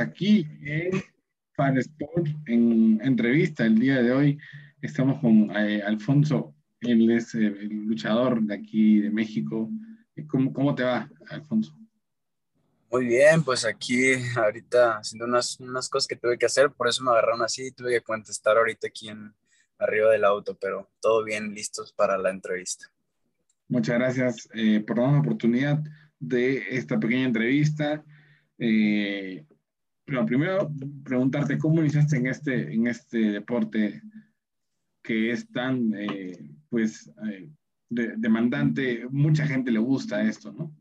aquí en Fan Sport en entrevista el día de hoy. Estamos con eh, Alfonso, él es eh, el luchador de aquí de México. ¿Cómo, ¿Cómo, te va, Alfonso? Muy bien, pues aquí ahorita haciendo unas, unas cosas que tuve que hacer, por eso me agarraron así y tuve que contestar ahorita aquí en, arriba del auto, pero todo bien, listos para la entrevista. Muchas gracias eh, por darnos la oportunidad de esta pequeña entrevista. Eh, pero primero, preguntarte cómo iniciaste en este, en este deporte que es tan, eh, pues, eh, demandante. Mucha gente le gusta esto, ¿no?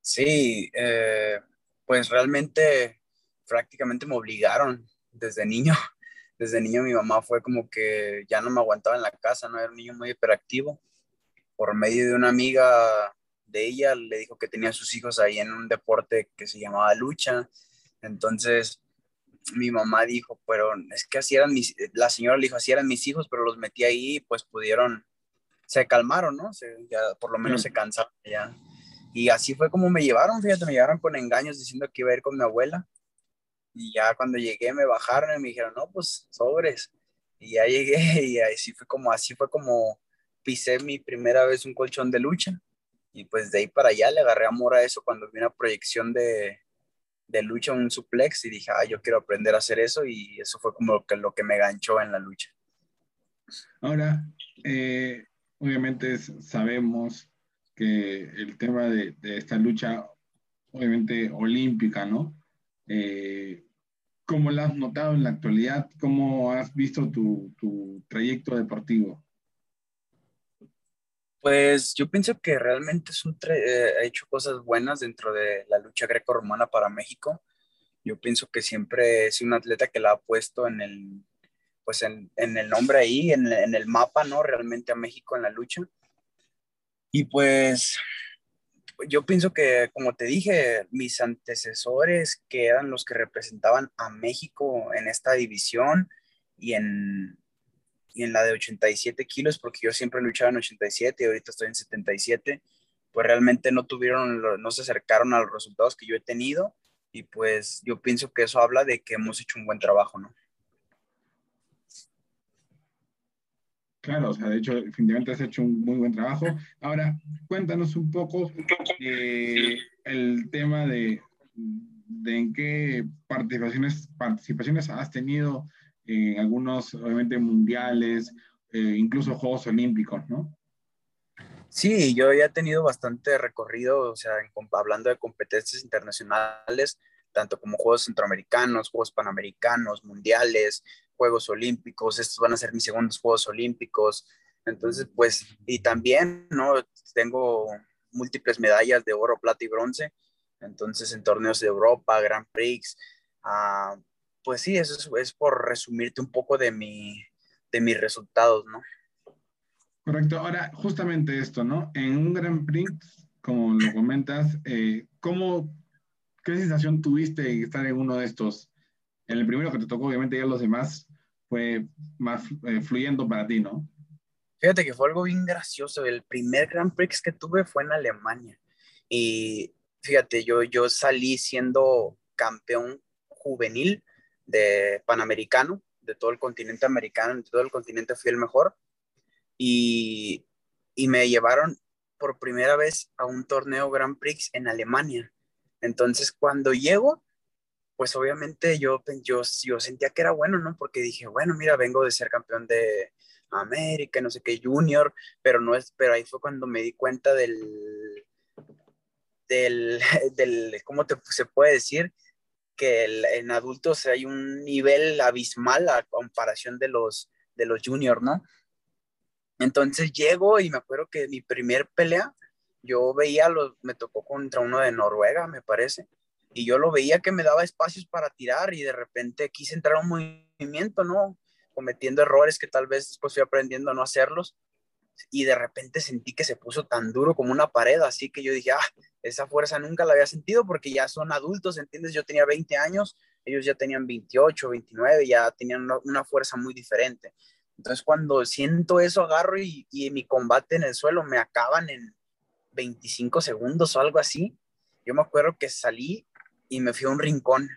Sí, eh, pues realmente prácticamente me obligaron desde niño. Desde niño mi mamá fue como que ya no me aguantaba en la casa, no era un niño muy hiperactivo. Por medio de una amiga de ella le dijo que tenía sus hijos ahí en un deporte que se llamaba lucha. Entonces mi mamá dijo, pero es que así eran mis, la señora le dijo, así eran mis hijos, pero los metí ahí, pues pudieron, se calmaron, ¿no? ya por lo menos se cansaron ya. Y así fue como me llevaron, fíjate, me llevaron con engaños diciendo que iba a ir con mi abuela. Y ya cuando llegué me bajaron y me dijeron, no, pues sobres. Y ya llegué y así fue como, así fue como pisé mi primera vez un colchón de lucha. Y pues de ahí para allá le agarré amor a eso cuando vi una proyección de, de lucha, un suplex, y dije, ah, yo quiero aprender a hacer eso, y eso fue como lo que, lo que me ganchó en la lucha. Ahora, eh, obviamente sabemos que el tema de, esta lucha, obviamente olímpica, ¿no? Eh, ¿Cómo la has notado en la actualidad? ¿Cómo has visto tu, tu trayecto deportivo? Pues yo pienso que realmente es un eh, ha hecho cosas buenas dentro de la lucha greco-romana para México. Yo pienso que siempre es un atleta que la ha puesto en el, pues en, en el nombre ahí, en, en, el mapa, ¿no? Realmente a México en la lucha. Y pues yo pienso que, como te dije, mis antecesores, que eran los que representaban a México en esta división y en, y en la de 87 kilos, porque yo siempre luchaba en 87 y ahorita estoy en 77, pues realmente no tuvieron, no se acercaron a los resultados que yo he tenido y pues yo pienso que eso habla de que hemos hecho un buen trabajo, ¿no? Claro, o sea, de hecho, definitivamente has hecho un muy buen trabajo. Ahora, cuéntanos un poco eh, el tema de, de en qué participaciones, participaciones has tenido en algunos, obviamente, mundiales, eh, incluso Juegos Olímpicos, ¿no? Sí, yo ya he tenido bastante recorrido, o sea, hablando de competencias internacionales, tanto como Juegos Centroamericanos, Juegos Panamericanos, Mundiales, Juegos Olímpicos, estos van a ser mis segundos Juegos Olímpicos, entonces, pues, y también, ¿no? Tengo múltiples medallas de oro, plata y bronce, entonces en torneos de Europa, Grand Prix, uh, pues sí, eso es, por resumirte un poco de, mi, de mis resultados, ¿no? Correcto. Ahora, justamente esto, ¿no? En un Grand Prix, como lo comentas, eh, ¿cómo, qué sensación tuviste estar en uno de estos? En el primero que te tocó, obviamente, ya los demás fue más eh, fluyendo para ti, ¿no? Fíjate que fue algo bien gracioso. El primer Grand Prix que tuve fue en Alemania. Y fíjate, yo, yo salí siendo campeón juvenil de Panamericano, de todo el continente americano, de todo el continente fui el mejor. Y, y me llevaron por primera vez a un torneo Grand Prix en Alemania. Entonces, cuando llego, pues obviamente yo, yo, yo sentía que era bueno, ¿no? Porque dije, bueno, mira, vengo de ser campeón de América, no sé qué, junior, pero no es, pero ahí fue cuando me di cuenta del, del, del ¿cómo se puede decir? Que en adultos hay un nivel abismal a comparación de los, de los juniors, ¿no? Entonces llego y me acuerdo que mi primer pelea, yo veía, los, me tocó contra uno de Noruega, me parece, y yo lo veía que me daba espacios para tirar y de repente quise entrar a un movimiento, ¿no? Cometiendo errores que tal vez después fui aprendiendo a no hacerlos y de repente sentí que se puso tan duro como una pared, así que yo dije, ah, esa fuerza nunca la había sentido porque ya son adultos, ¿entiendes? Yo tenía 20 años, ellos ya tenían 28, 29, ya tenían una, fuerza muy diferente. Entonces cuando siento eso, agarro y, y mi combate en el suelo me acaban en 25 segundos o algo así. Yo me acuerdo que salí y me fui a un rincón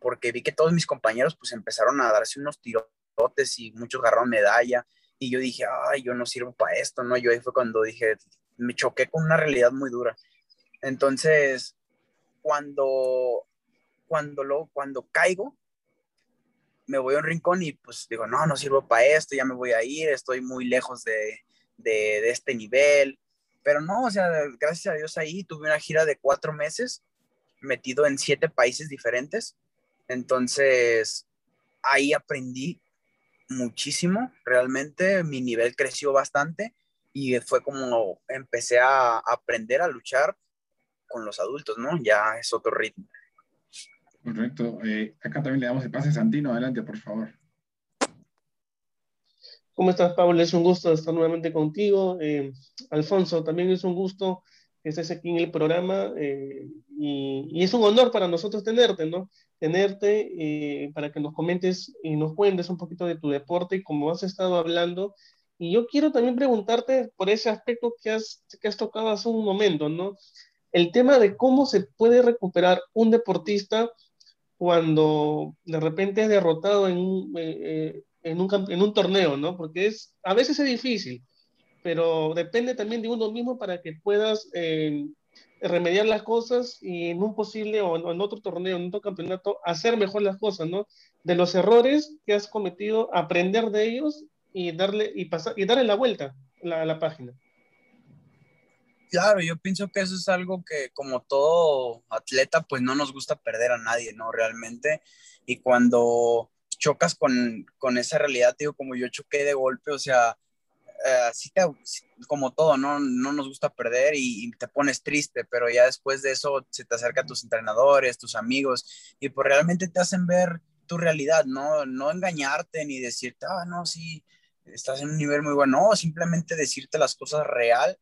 porque vi que todos mis compañeros pues empezaron a darse unos tirotes y muchos agarraron medalla y yo dije, ay, yo no sirvo para esto, ¿no? Yo ahí fue cuando dije, me choqué con una realidad muy dura. Entonces, cuando, cuando, lo, cuando caigo, me voy a un rincón y pues digo, no, no sirvo para esto, ya me voy a ir, estoy muy lejos de, de, de este nivel. Pero no, o sea, gracias a Dios ahí tuve una gira de cuatro meses metido en siete países diferentes. Entonces, ahí aprendí muchísimo, realmente mi nivel creció bastante y fue como empecé a aprender a luchar con los adultos, ¿no? Ya es otro ritmo. Correcto. Eh, acá también le damos el pase a Santino. Adelante, por favor. ¿Cómo estás, Pablo? Es un gusto estar nuevamente contigo. Eh, Alfonso, también es un gusto que estés aquí en el programa eh, y, es un honor para nosotros tenerte, ¿no? Tenerte eh, para que nos comentes y nos cuentes un poquito de tu deporte y como has estado hablando. Y yo quiero también preguntarte por ese aspecto que has, que has tocado hace un momento, ¿no? El tema de cómo se puede recuperar un deportista cuando de repente es derrotado en un, eh, en un, en un torneo, ¿no? Porque es, a veces es difícil, pero depende también de uno mismo para que puedas eh, remediar las cosas y en un posible o en otro torneo, en otro campeonato, hacer mejor las cosas, ¿no? De los errores que has cometido, aprender de ellos y darle, y pasar, y darle la vuelta a la, la página. Claro, yo pienso que eso es algo que como todo atleta, pues no nos gusta perder a nadie, ¿no? Realmente. Y cuando chocas con, con esa realidad, digo, como yo choqué de golpe, o sea, eh, así te, como todo, ¿no? No nos gusta perder y, y, te pones triste, pero ya después de eso se te acercan tus entrenadores, tus amigos, y pues realmente te hacen ver tu realidad, ¿no? No engañarte ni decirte, ah, no, sí, estás en un nivel muy bueno, no, simplemente decirte las cosas real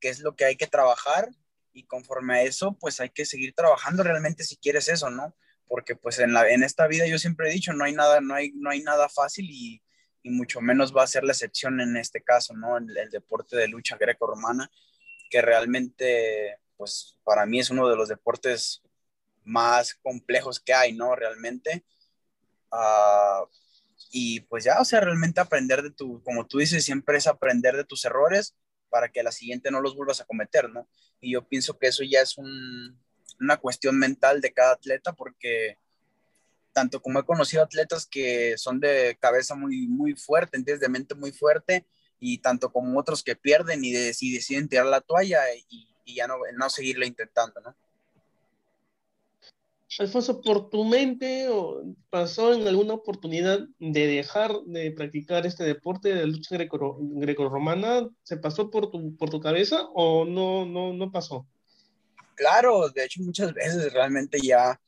qué es lo que hay que trabajar y conforme a eso, pues hay que seguir trabajando realmente si quieres eso, ¿no? Porque pues en, la, en esta vida yo siempre he dicho, no hay nada, no hay, no hay nada fácil y, y mucho menos va a ser la excepción en este caso, ¿no? El, el deporte de lucha greco-romana, que realmente, pues para mí es uno de los deportes más complejos que hay, ¿no? Realmente. Uh, y pues ya, o sea, realmente aprender de tu, como tú dices, siempre es aprender de tus errores para que la siguiente no los vuelvas a cometer, ¿no? Y yo pienso que eso ya es un, una cuestión mental de cada atleta porque tanto como he conocido atletas que son de cabeza muy, muy fuerte, ¿entiendes? De mente muy fuerte, y tanto como otros que pierden y, de, y deciden tirar la toalla y, y ya no, no seguirlo intentando, ¿no? Alfonso, ¿por tu mente pasó en alguna oportunidad de dejar de practicar este deporte de lucha greco-romana? Greco ¿Se pasó por tu, por tu cabeza o no, no, no pasó? Claro, de hecho muchas veces realmente ya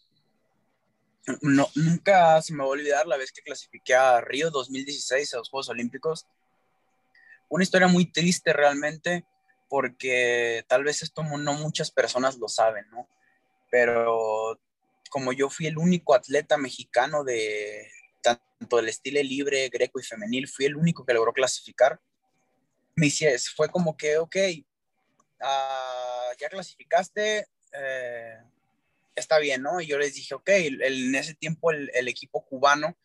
no, nunca se me va a olvidar la vez que clasifiqué a Río 2016 a los Juegos Olímpicos. Una historia muy triste realmente porque tal vez esto no muchas personas lo saben, ¿no? Pero como yo fui el único atleta mexicano de tanto del estilo libre, greco y femenil, fui el único que logró clasificar. Me hice, fue como que, ok, uh, ya clasificaste, eh, está bien, ¿no? Y yo les dije, ok, el, en ese tiempo el, equipo cubano,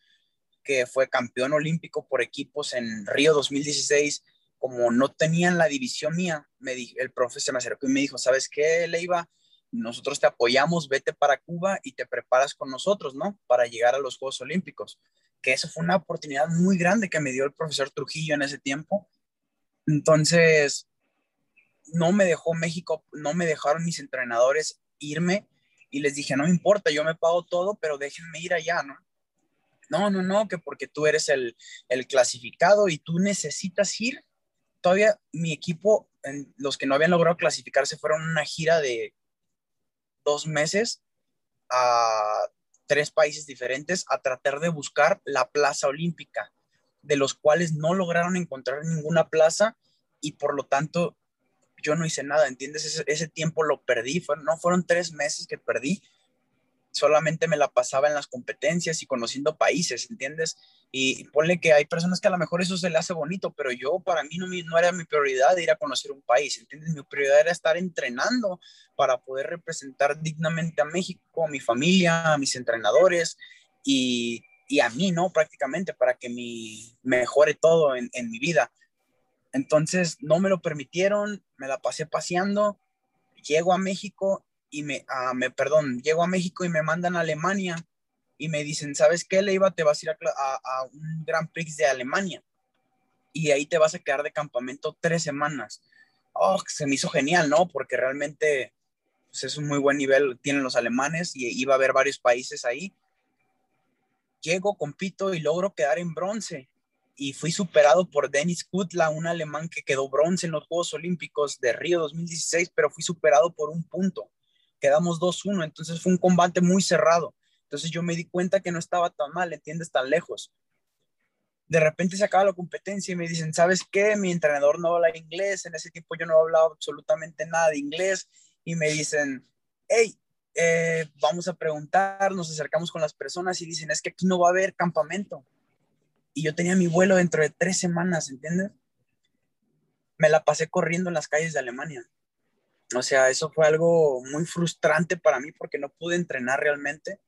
que fue campeón olímpico por equipos en Río 2016, como no tenían la división mía, me di, el profe se me acercó y me dijo, ¿sabes qué, Leiva? nosotros te apoyamos, vete para Cuba y te preparas con nosotros, ¿no? Para llegar a los Juegos Olímpicos. Que eso fue una oportunidad muy grande que me dio el profesor Trujillo en ese tiempo. Entonces, no me dejó México, no me dejaron mis entrenadores irme y les dije, no importa, yo me pago todo, pero déjenme ir allá, ¿no? No, no, no, que porque tú eres el, el clasificado y tú necesitas ir. Todavía mi equipo, los que no habían logrado clasificarse, fueron una gira de dos meses a tres países diferentes a tratar de buscar la plaza olímpica, de los cuales no lograron encontrar ninguna plaza y por lo tanto yo no hice nada, ¿entiendes? Ese, tiempo lo perdí, no fueron tres meses que perdí solamente me la pasaba en las competencias y conociendo países, ¿entiendes? Y, ponle que hay personas que a lo mejor eso se le hace bonito, pero yo para mí no, era mi prioridad ir a conocer un país, ¿entiendes? Mi prioridad era estar entrenando para poder representar dignamente a México, a mi familia, a mis entrenadores y, a mí, ¿no? Prácticamente para que mi, mejore todo en mi vida. Entonces no me lo permitieron, me la pasé paseando, llego a México y me, ah, me, perdón, llego a México y me mandan a Alemania y me dicen, ¿sabes qué, Leiva? Te vas a ir a, un Grand Prix de Alemania y ahí te vas a quedar de campamento tres semanas. Oh, se me hizo genial, ¿no? Porque realmente pues, es un muy buen nivel, tienen los alemanes y iba a haber varios países ahí. Llego, compito y logro quedar en bronce y fui superado por Dennis Kutla, un alemán que quedó bronce en los Juegos Olímpicos de Río 2016, pero fui superado por un punto quedamos 2-1, entonces fue un combate muy cerrado. Entonces yo me di cuenta que no estaba tan mal, ¿entiendes? Tan lejos. De repente se acaba la competencia y me dicen, ¿sabes qué? Mi entrenador no habla inglés, en ese tiempo yo no hablaba absolutamente nada de inglés y me dicen, hey, eh, vamos a preguntar, nos acercamos con las personas y dicen, es que aquí no va a haber campamento. Y yo tenía mi vuelo dentro de tres semanas, ¿entiendes? Me la pasé corriendo en las calles de Alemania. O sea, eso fue algo muy frustrante para mí porque no pude entrenar realmente.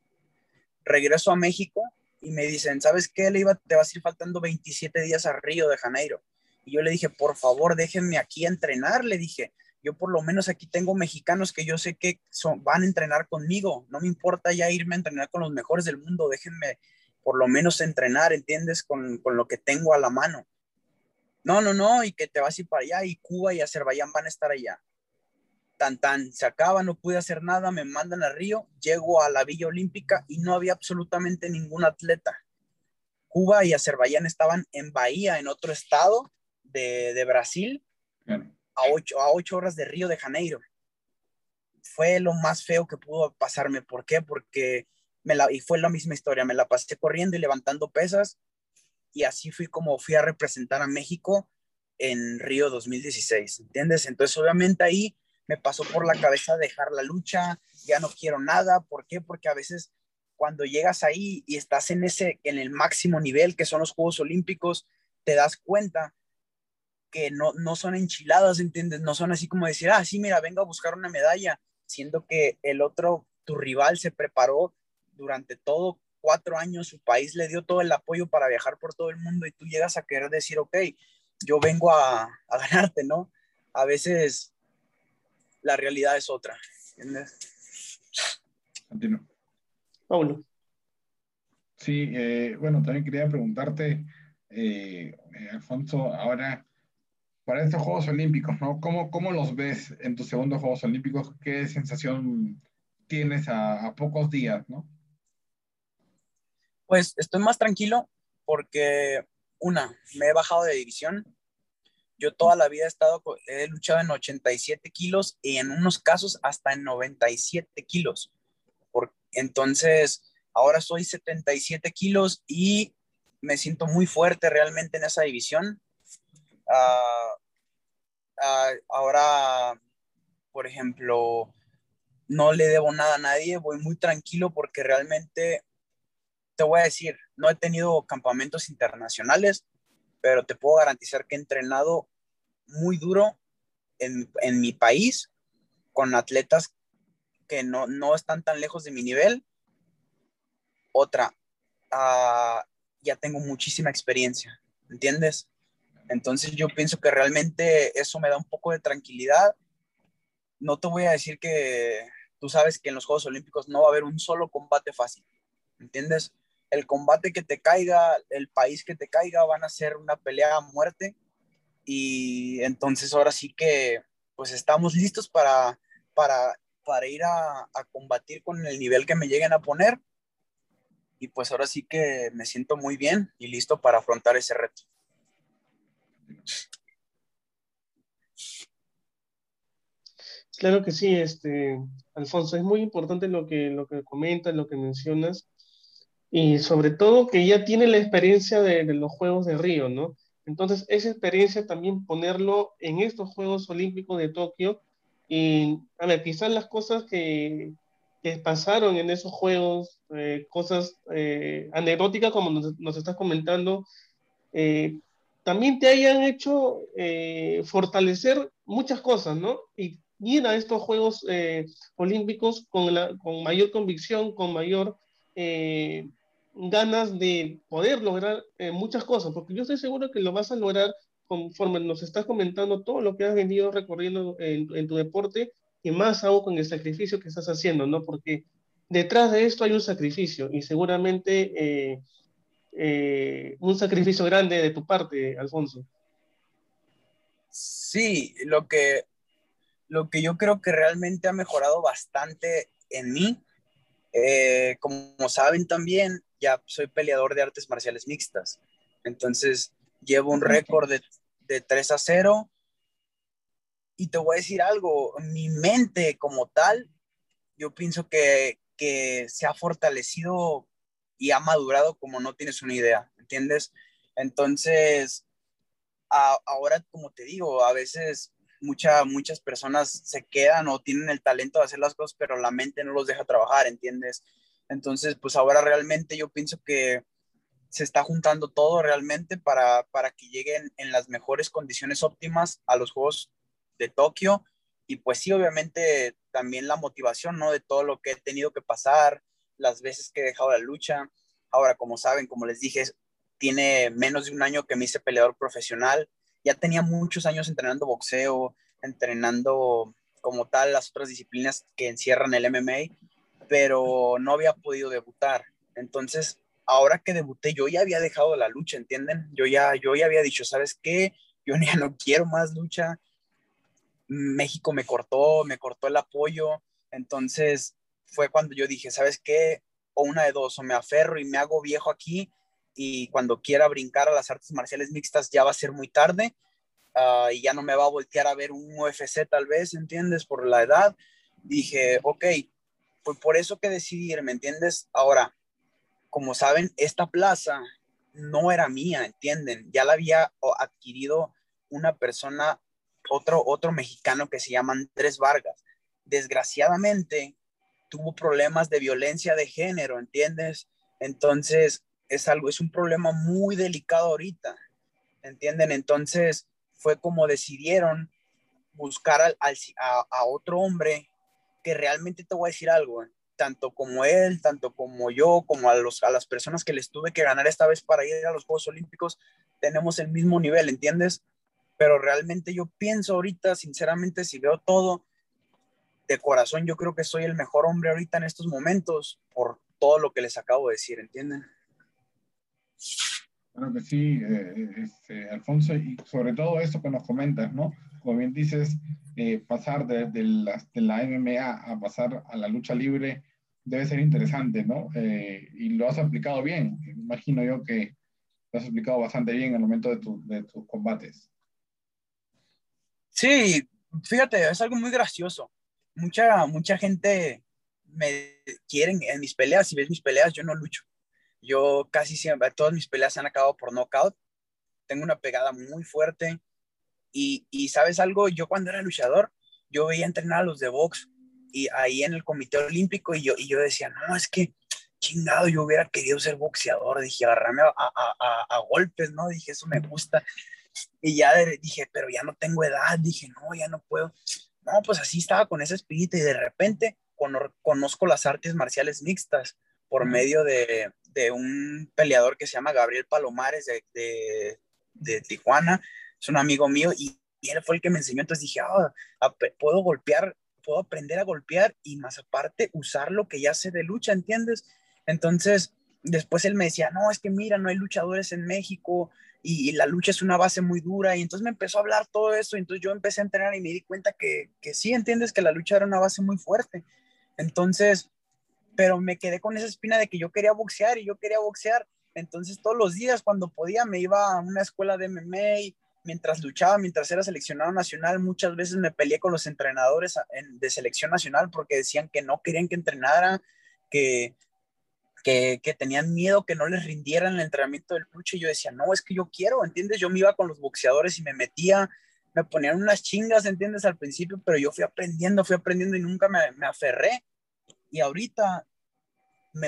Regreso a México y me dicen, ¿sabes qué? Le iba, te vas a ir faltando 27 días a Río de Janeiro. Y yo le dije, por favor, déjenme aquí entrenar. Le dije, yo por lo menos aquí tengo mexicanos que yo sé que son, van a entrenar conmigo. No me importa ya irme a entrenar con los mejores del mundo. Déjenme por lo menos entrenar, ¿entiendes? Con, con lo que tengo a la mano. No, no, no, y que te vas a ir para allá y Cuba y Azerbaiyán van a estar allá tan tan, se acaba, no pude hacer nada, me mandan a Río, llego a la Villa Olímpica y no había absolutamente ningún atleta. Cuba y Azerbaiyán estaban en Bahía, en otro estado de, Brasil, a, ocho, a ocho horas de Río de Janeiro. Fue lo más feo que pudo pasarme. ¿Por qué? Porque me la, y fue la misma historia, me la pasé corriendo y levantando pesas y así fui como fui a representar a México en Río 2016, ¿entiendes? Entonces obviamente ahí me pasó por la cabeza dejar la lucha, ya no quiero nada. ¿Por qué? Porque a veces cuando llegas ahí y estás en ese, en el máximo nivel que son los Juegos Olímpicos, te das cuenta que no, no son enchiladas, ¿entiendes? No son así como decir, ah, sí, mira, venga a buscar una medalla, siendo que el otro, tu rival, se preparó durante todo cuatro años, su país le dio todo el apoyo para viajar por todo el mundo y tú llegas a querer decir, ok, yo vengo a, a ganarte, ¿no? A veces la realidad es otra. ¿Entiendes? Paulo. Sí, eh, bueno, también quería preguntarte, eh, eh, Alfonso, ahora, para estos Juegos Olímpicos, ¿no? ¿Cómo, ¿Cómo, los ves en tus segundos Juegos Olímpicos? ¿Qué sensación tienes a, a pocos días, no? Pues estoy más tranquilo porque, una, me he bajado de división, yo toda la vida he estado, he luchado en 87 kilos y en unos casos hasta en 97 kilos. Por, entonces, ahora soy 77 kilos y me siento muy fuerte realmente en esa división. Ah, ah, ahora, por ejemplo, no le debo nada a nadie, voy muy tranquilo porque realmente, te voy a decir, no he tenido campamentos internacionales, pero te puedo garantizar que he entrenado muy duro en, mi país con atletas que no, están tan lejos de mi nivel. Otra, ah, ya tengo muchísima experiencia, ¿entiendes? Entonces yo pienso que realmente eso me da un poco de tranquilidad. No te voy a decir que tú sabes que en los Juegos Olímpicos no va a haber un solo combate fácil, ¿entiendes? El combate que te caiga, el país que te caiga, van a ser una pelea a muerte. Y entonces ahora sí que pues estamos listos para, para, para ir a, a combatir con el nivel que me lleguen a poner. Y pues ahora sí que me siento muy bien y listo para afrontar ese reto. Claro que sí, este, Alfonso, es muy importante lo que, lo que comentas, lo que mencionas, y sobre todo que ya tiene la experiencia de, los Juegos de Río, ¿no? Entonces, esa experiencia también ponerlo en estos Juegos Olímpicos de Tokio y, a ver, quizás las cosas que, que pasaron en esos juegos, eh, cosas eh, anecdóticas como nos, nos, estás comentando, eh, también te hayan hecho eh, fortalecer muchas cosas, ¿no? Y ir a estos Juegos eh, Olímpicos con, la, con mayor convicción, con mayor eh, ganas de poder lograr eh, muchas cosas, porque yo estoy seguro que lo vas a lograr conforme nos estás comentando todo lo que has venido recorriendo en, en, tu deporte y más aún con el sacrificio que estás haciendo, ¿no? Porque detrás de esto hay un sacrificio y seguramente eh, eh, un sacrificio grande de tu parte, Alfonso. Sí, lo que, lo que yo creo que realmente ha mejorado bastante en mí, eh, como saben también, ya soy peleador de artes marciales mixtas. Entonces, llevo un récord de, de 3 a 0. Y te voy a decir algo, mi mente como tal, yo pienso que, que se ha fortalecido y ha madurado como no tienes una idea, ¿entiendes? Entonces, a, ahora, como te digo, a veces mucha, muchas personas se quedan o tienen el talento de hacer las cosas, pero la mente no los deja trabajar, ¿entiendes? Entonces, pues ahora realmente yo pienso que se está juntando todo realmente para, para que lleguen en las mejores condiciones óptimas a los Juegos de Tokio. Y pues sí, obviamente también la motivación, ¿no? De todo lo que he tenido que pasar, las veces que he dejado la lucha. Ahora, como saben, como les dije, tiene menos de un año que me hice peleador profesional. Ya tenía muchos años entrenando boxeo, entrenando como tal las otras disciplinas que encierran el MMA, pero no había podido debutar. Entonces, ahora que debuté, yo ya había dejado la lucha, ¿entienden? Yo ya, yo ya había dicho, ¿sabes qué? Yo ya no quiero más lucha. México me cortó, me cortó el apoyo. Entonces, fue cuando yo dije, ¿sabes qué? O una de dos, o me aferro y me hago viejo aquí y cuando quiera brincar a las artes marciales mixtas ya va a ser muy tarde uh, y ya no me va a voltear a ver un UFC tal vez, ¿entiendes? Por la edad. Dije, ok, pues por eso que decidí ir, ¿me entiendes? Ahora, como saben, esta plaza no era mía, ¿entienden? Ya la había adquirido una persona, otro, otro mexicano que se llama Andrés Vargas. Desgraciadamente, tuvo problemas de violencia de género, ¿entiendes? Entonces, es algo, es un problema muy delicado ahorita, ¿entienden? Entonces, fue como decidieron buscar al, al, a, otro hombre que realmente te voy a decir algo, tanto como él, tanto como yo, como a, los, a las personas que les tuve que ganar esta vez para ir a los Juegos Olímpicos, tenemos el mismo nivel, ¿entiendes? Pero realmente yo pienso ahorita, sinceramente, si veo todo, de corazón yo creo que soy el mejor hombre ahorita en estos momentos por todo lo que les acabo de decir, ¿entienden? Claro que sí, eh, este, Alfonso, y sobre todo eso que nos comentas, ¿no? Como bien dices, eh, pasar de, la, MMA a pasar a la lucha libre debe ser interesante, ¿no? Eh, y lo has aplicado bien, imagino yo que lo has aplicado bastante bien en el momento de, tu, tus combates. Sí, fíjate, es algo muy gracioso mucha, mucha gente me quieren en mis peleas. Si ves mis peleas, yo no lucho. Yo casi siempre, todas mis peleas han acabado por knockout. Tengo una pegada muy fuerte. Y, y sabes algo, yo cuando era luchador, yo veía entrenar a los de box y ahí en el comité olímpico y yo, y yo decía, no, es que chingado, yo hubiera querido ser boxeador. Dije, agarrarme a, a, a, a golpes, ¿no? Dije, eso me gusta. Y ya dije, pero ya no tengo edad. Dije, no, ya no puedo no, pues así estaba con ese espíritu y de repente conozco las artes marciales mixtas por medio de, de, un peleador que se llama Gabriel Palomares de, de, Tijuana, es un amigo mío y, él fue el que me enseñó, entonces dije, oh, puedo golpear, puedo aprender a golpear y más aparte usar lo que ya sé de lucha, ¿entiendes? Entonces, después él me decía, no, es que mira, no hay luchadores en México, y, la lucha es una base muy dura y entonces me empezó a hablar todo eso entonces yo empecé a entrenar y me di cuenta que, que sí, entiendes que la lucha era una base muy fuerte. Entonces, pero me quedé con esa espina de que yo quería boxear y yo quería boxear. Entonces todos los días cuando podía me iba a una escuela de MMA, mientras luchaba, mientras era seleccionado nacional, muchas veces me peleé con los entrenadores de selección nacional porque decían que no querían que entrenara, que, que, que, tenían miedo que no les rindieran el entrenamiento del lucha y yo decía, no, es que yo quiero, ¿entiendes? Yo me iba con los boxeadores y me metía, me ponían unas chingas, ¿entiendes? Al principio, pero yo fui aprendiendo, fui aprendiendo y nunca me, me aferré. Y ahorita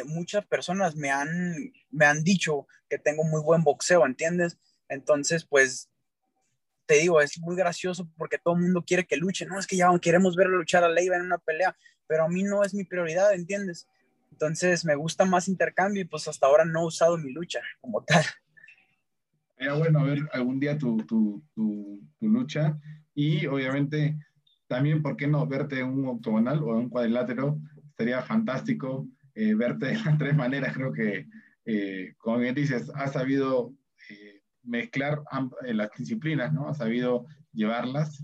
muchas personas me han, me han dicho que tengo muy buen boxeo, ¿entiendes? Entonces, pues, te digo, es muy gracioso porque todo el mundo quiere que luche. No, es que ya queremos ver luchar a Leiva en una pelea, pero a mí no es mi prioridad, ¿entiendes? Entonces, me gusta más intercambio y pues hasta ahora no he usado mi lucha como tal. Era bueno ver algún día tu, tu, tu, tu lucha y obviamente también, ¿por qué no verte en un octogonal o en un cuadrilátero? Sería fantástico eh, verte de las tres maneras. Creo que, eh, como bien dices, has sabido eh, mezclar las disciplinas, ¿no? Has sabido llevarlas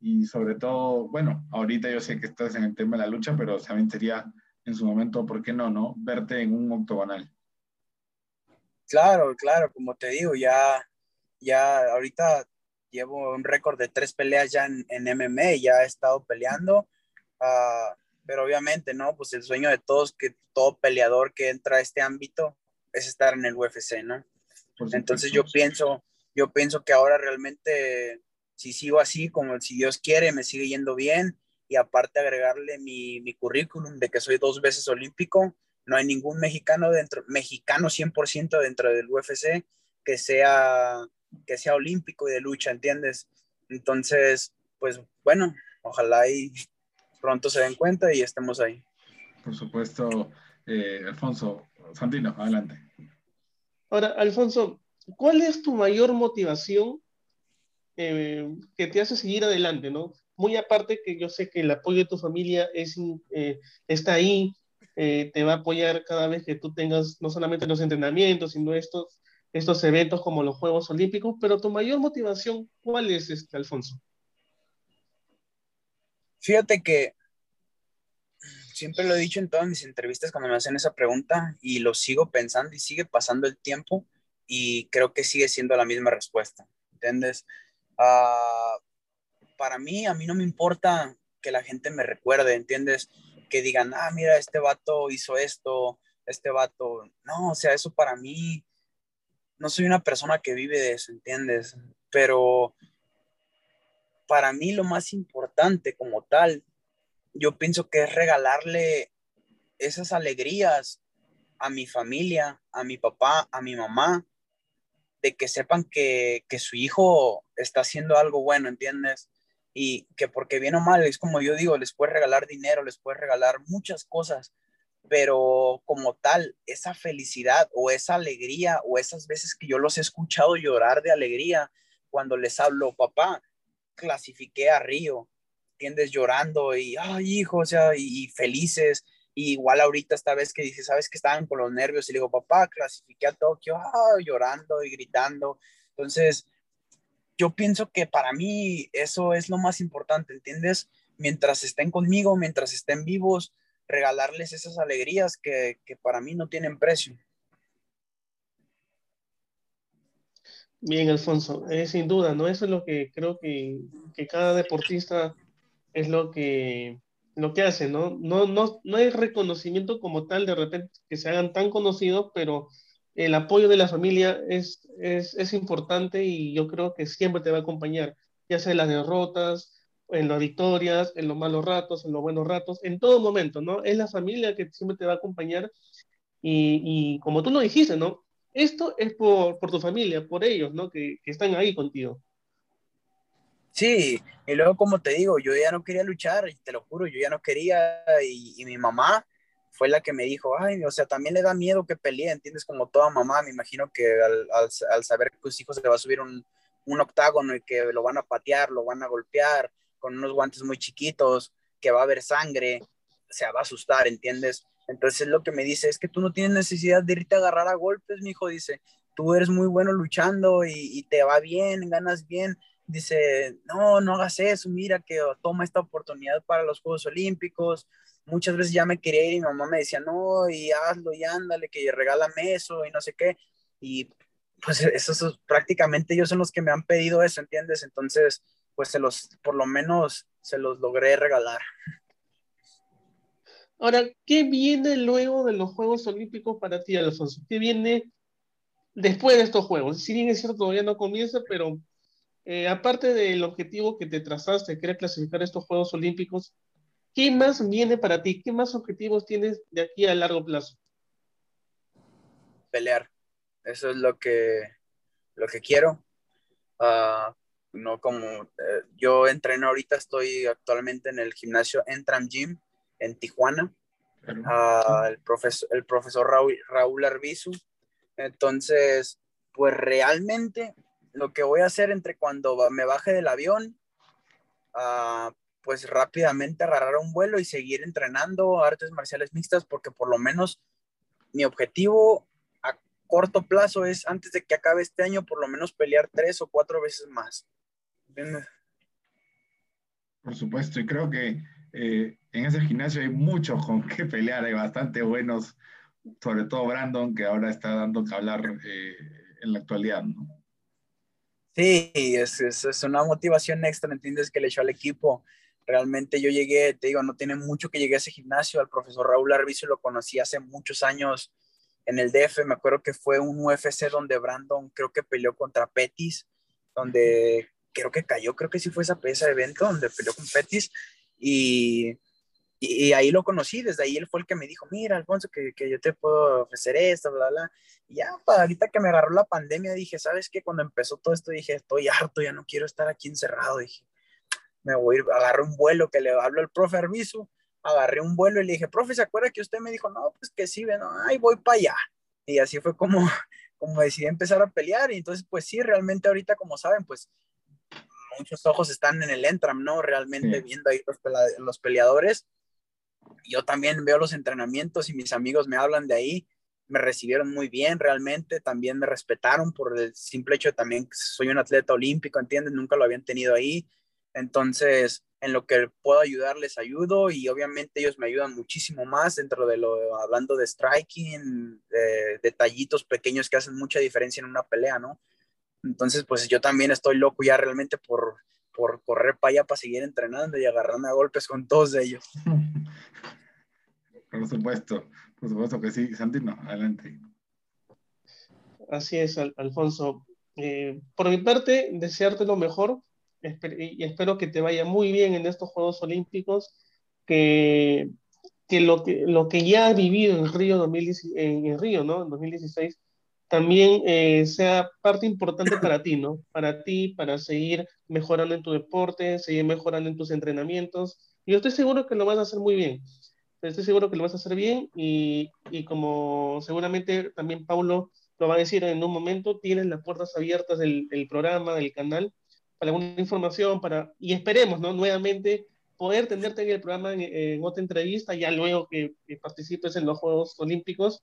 y sobre todo, bueno, ahorita yo sé que estás en el tema de la lucha, pero también sería en su momento, ¿por qué no, no? Verte en un octogonal. Claro, claro, como te digo, ya, ya ahorita llevo un récord de tres peleas ya en, en MMA, ya he estado peleando, uh, pero obviamente, ¿no? Pues el sueño de todos, que todo peleador que entra a este ámbito es estar en el UFC, ¿no? Entonces yo pienso, yo pienso que ahora realmente, si sigo así, como si Dios quiere, me sigue yendo bien, y aparte agregarle mi, mi currículum de que soy dos veces olímpico, no hay ningún mexicano dentro, mexicano 100% dentro del UFC que sea que sea olímpico y de lucha, ¿entiendes? Entonces, pues bueno, ojalá y pronto se den cuenta y estemos ahí. Por supuesto, eh, Alfonso. Santino, adelante. Ahora, Alfonso, ¿cuál es tu mayor motivación eh, que te hace seguir adelante, no? Muy aparte que yo sé que el apoyo de tu familia es, eh, está ahí, te va a apoyar cada vez que tú tengas no solamente los entrenamientos, sino estos estos eventos como los Juegos Olímpicos, pero tu mayor motivación, ¿cuál es, este, Alfonso? Fíjate que siempre lo he dicho en todas mis entrevistas cuando me hacen esa pregunta y lo sigo pensando y sigue pasando el tiempo y creo que sigue siendo la misma respuesta, ¿entiendes? Uh, para mí, a mí no me importa que la gente me recuerde, ¿entiendes? Que digan, ah, mira, este vato hizo esto, este vato, no, o sea, eso para mí no soy una persona que vive de eso, ¿entiendes? Pero para mí lo más importante como tal, yo pienso que es regalarle esas alegrías a mi familia, a mi papá, a mi mamá, de que sepan que, que su hijo está haciendo algo bueno, ¿entiendes? Y que porque bien o mal, es como yo digo, les puedes regalar dinero, les puedes regalar muchas cosas, pero como tal, esa felicidad o esa alegría o esas veces que yo los he escuchado llorar de alegría cuando les hablo, papá, clasifiqué a Río, tiendes llorando y, ay, hijo, o sea, y, felices. igual ahorita esta vez que dice, sabes que estaban con los nervios y le digo, papá, clasifiqué a Tokio, ah, llorando y gritando. Entonces, yo pienso que para mí eso es lo más importante, ¿entiendes? Mientras estén conmigo, mientras estén vivos, regalarles esas alegrías que, para mí no tienen precio. Bien, Alfonso, eh, sin duda, ¿no? Eso es lo que creo que, cada deportista es lo que, lo que hace, ¿no? No, ¿no? no hay reconocimiento como tal de repente que se hagan tan conocidos, pero el apoyo de la familia es, es, es importante y yo creo que siempre te va a acompañar, ya sea en las derrotas, en las victorias, en los malos ratos, en los buenos ratos, en todo momento, ¿no? Es la familia que siempre te va a acompañar y, y como tú lo dijiste, ¿no? Esto es por, por tu familia, por ellos, ¿no? Que, que, están ahí contigo. Sí, y luego como te digo, yo ya no quería luchar, te lo juro, yo ya no quería y, y mi mamá fue la que me dijo, ay, o sea, también le da miedo que pelee, ¿entiendes? Como toda mamá, me imagino que al, al, saber que sus hijos se va a subir un, un octágono y que lo van a patear, lo van a golpear, con unos guantes muy chiquitos, que va a haber sangre, se va a asustar, ¿entiendes? Entonces lo que me dice es que tú no tienes necesidad de irte a agarrar a golpes, mi hijo, dice, tú eres muy bueno luchando y, te va bien, ganas bien. Dice, no, no hagas eso, mira que toma esta oportunidad para los Juegos Olímpicos. Muchas veces ya me quería ir y mi mamá me decía, no, y hazlo y ándale, que regálame eso y no sé qué. Y pues esos prácticamente ellos son los que me han pedido eso, ¿entiendes? Entonces, pues se los, por lo menos se los logré regalar. Ahora, ¿qué viene luego de los Juegos Olímpicos para ti, Alfonso? ¿Qué viene después de estos Juegos? Si bien es cierto, todavía no comienza, pero eh, aparte del objetivo que te trazaste, que era clasificar estos Juegos Olímpicos, ¿qué más viene para ti? ¿Qué más objetivos tienes de aquí a largo plazo? Pelear. Eso es lo que, lo que quiero. Ah, no como eh, yo entreno ahorita, estoy actualmente en el gimnasio Entram Gym en Tijuana. Ah, el, profesor, el profesor Raúl, Raúl Arbizu. Entonces, pues realmente lo que voy a hacer entre cuando me baje del avión, uh, pues rápidamente agarrar un vuelo y seguir entrenando artes marciales mixtas, porque por lo menos mi objetivo a corto plazo es antes de que acabe este año, por lo menos pelear tres o cuatro veces más. Por supuesto, y creo que eh, en ese gimnasio hay muchos con que pelear, hay bastante buenos, sobre todo Brandon, que ahora está dando que hablar eh, en la actualidad, ¿no? Sí, es, es, es, una motivación extra, ¿entiendes? Que le echó al equipo. Realmente yo llegué, te digo, no tiene mucho que llegué a ese gimnasio, al profesor Raúl Arbizu lo conocí hace muchos años en el DF, me acuerdo que fue un UFC donde Brandon creo que peleó contra Petis, donde creo que cayó, creo que sí fue esa, ese evento donde peleó con Petis y y, ahí lo conocí, desde ahí él fue el que me dijo, mira, Alfonso, que, que yo te puedo ofrecer esto, bla, bla. Y ya, para ahorita que me agarró la pandemia, dije, ¿sabes qué? Cuando empezó todo esto, dije, estoy harto, ya no quiero estar aquí encerrado. Dije, me voy a ir, agarré un vuelo que le hablo al profe Arbizu, agarré un vuelo y le dije, profe, ¿se acuerda que usted me dijo, no, pues que sí, bueno, ay, voy para allá. Y así fue como, como decidí empezar a pelear. Y entonces, pues sí, realmente ahorita, como saben, pues muchos ojos están en el Entram, ¿no? Realmente viendo ahí los, los peleadores yo también veo los entrenamientos y mis amigos me hablan de ahí, me recibieron muy bien realmente, también me respetaron por el simple hecho de también soy un atleta olímpico, ¿entiendes? Nunca lo habían tenido ahí. Entonces, en lo que puedo ayudar, les ayudo y obviamente ellos me ayudan muchísimo más dentro de lo, hablando de striking, de detallitos pequeños que hacen mucha diferencia en una pelea, ¿no? Entonces, pues yo también estoy loco ya realmente por, por correr para allá para seguir entrenando y agarrarme a golpes con todos ellos. Por supuesto, por supuesto que sí. Santino, adelante. Así es, Alfonso. Eh, por mi parte, desearte lo mejor y espero que te vaya muy bien en estos Juegos Olímpicos, que, que, lo, que lo que ya has vivido en Río, 2010, en, en Río ¿no? en 2016 también eh, sea parte importante para ti, ¿no? Para ti, para seguir mejorando en tu deporte, seguir mejorando en tus entrenamientos. Y yo estoy seguro que lo vas a hacer muy bien. Estoy seguro que lo vas a hacer bien y, y como seguramente también Paulo lo va a decir en un momento, tienes las puertas abiertas del, del programa, del canal, para alguna información, para, y esperemos, ¿no? Nuevamente poder tenerte en el programa en, otra entrevista, ya luego que, que participes en los Juegos Olímpicos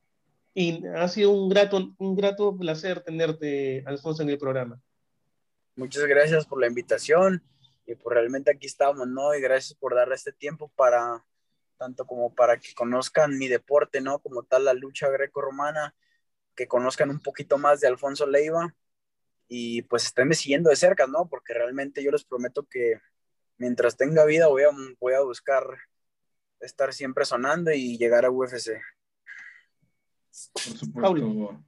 y ha sido un grato, un grato placer tenerte, Alfonso, en el programa. Muchas gracias por la invitación y por realmente aquí estamos, ¿no? Y gracias por darle este tiempo para, tanto como para que conozcan mi deporte, ¿no? Como tal, la lucha greco-romana, que conozcan un poquito más de Alfonso Leiva y pues estén siguiendo de cerca, ¿no? Porque realmente yo les prometo que mientras tenga vida voy a, voy a buscar estar siempre sonando y llegar a UFC. Por supuesto.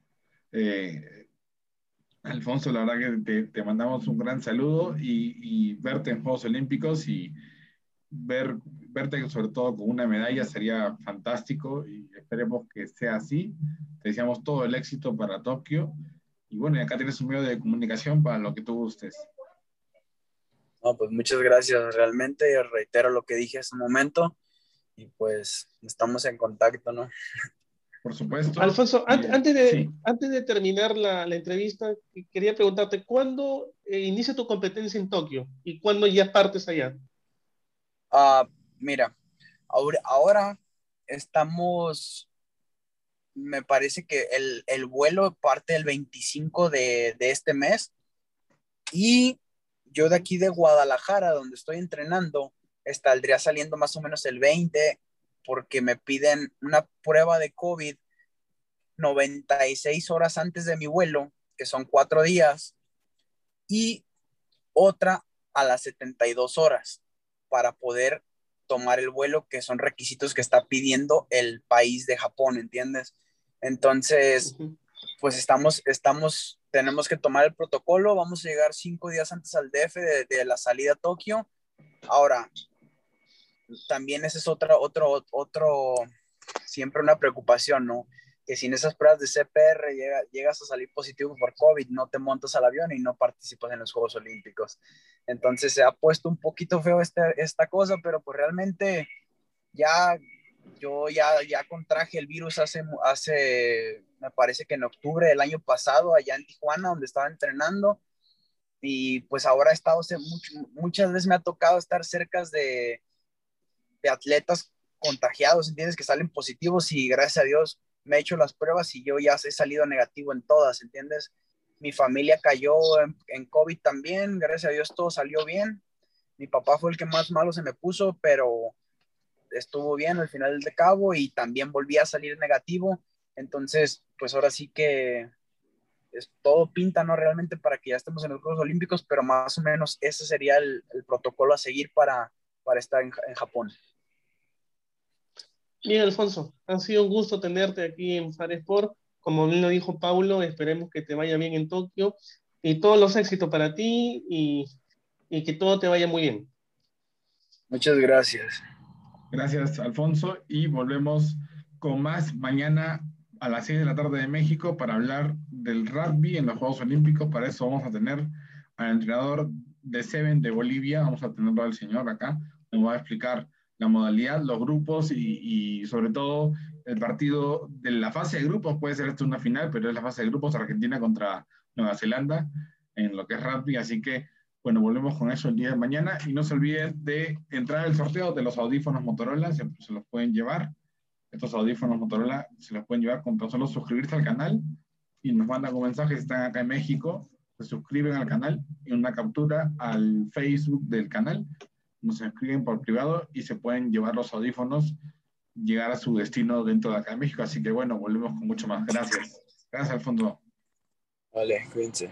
Eh, Alfonso, la verdad que te, mandamos un gran saludo y, verte en Juegos Olímpicos y ver, verte sobre todo con una medalla sería fantástico y esperemos que sea así. Te deseamos todo el éxito para Tokio y bueno, acá tienes un medio de comunicación para lo que tú gustes. No, pues muchas gracias. Realmente reitero lo que dije hace un momento y pues estamos en contacto, ¿no? Por supuesto. Alfonso, antes, de, antes de terminar la, la entrevista, quería preguntarte, ¿cuándo eh, inicia tu competencia en Tokio y cuándo ya partes allá? Uh, mira, ahora, estamos, me parece que el, el vuelo parte el 25 de, de este mes. Y yo de aquí de Guadalajara, donde estoy entrenando, estaría saliendo más o menos el 20 porque me piden una prueba de COVID 96 horas antes de mi vuelo, que son cuatro días, y otra a las 72 horas para poder tomar el vuelo, que son requisitos que está pidiendo el país de Japón, ¿entiendes? Entonces, pues estamos, estamos, tenemos que tomar el protocolo, vamos a llegar cinco días antes al DF de, de la salida a Tokio. Ahora, también esa es otra, otro, otro, siempre una preocupación, ¿no? Que si en esas pruebas de CPR llegas a salir positivo por COVID, no te montas al avión y no participas en los Juegos Olímpicos. Entonces se ha puesto un poquito feo este, esta cosa, pero pues realmente ya yo ya, ya contraje el virus hace, hace, me parece que en octubre del año pasado, allá en Tijuana, donde estaba entrenando. Y pues ahora he estado, muchas veces me ha tocado estar cerca de, de atletas contagiados, ¿entiendes? Que salen positivos y gracias a Dios me he hecho las pruebas y yo ya he salido negativo en todas, ¿entiendes? Mi familia cayó en, COVID también, gracias a Dios todo salió bien. Mi papá fue el que más malo se me puso, pero estuvo bien al final de cabo y también volví a salir negativo. Entonces, pues ahora sí que es, todo pinta, ¿no? Realmente para que ya estemos en los Juegos Olímpicos, pero más o menos ese sería el, protocolo a seguir para, para estar en, Japón. Bien, Alfonso, ha sido un gusto tenerte aquí en Far Sport. Como bien lo dijo Paulo, esperemos que te vaya bien en Tokio y todos los éxitos para ti y, y que todo te vaya muy bien. Muchas gracias. Gracias, Alfonso. Y volvemos con más mañana a las 6 de la tarde de México para hablar del rugby en los Juegos Olímpicos. Para eso vamos a tener al entrenador de Seven de Bolivia, vamos a tenerlo al señor acá, nos va a explicar la modalidad, los grupos y, sobre todo el partido de la fase de grupos. Puede ser esto una final, pero es la fase de grupos Argentina contra Nueva Zelanda en lo que es rugby. Así que bueno, volvemos con eso el día de mañana y no se olviden de entrar al sorteo de los audífonos Motorola, se, los pueden llevar. Estos audífonos Motorola se los pueden llevar con tan solo suscribirse al canal y nos mandan un mensaje si están acá en México, se suscriben al canal y una captura al Facebook del canal, nos escriben por privado y se pueden llevar los audífonos, llegar a su destino dentro de acá en México. Así que bueno, volvemos con mucho más. Gracias. Gracias, Alfonso. Vale, cuídense.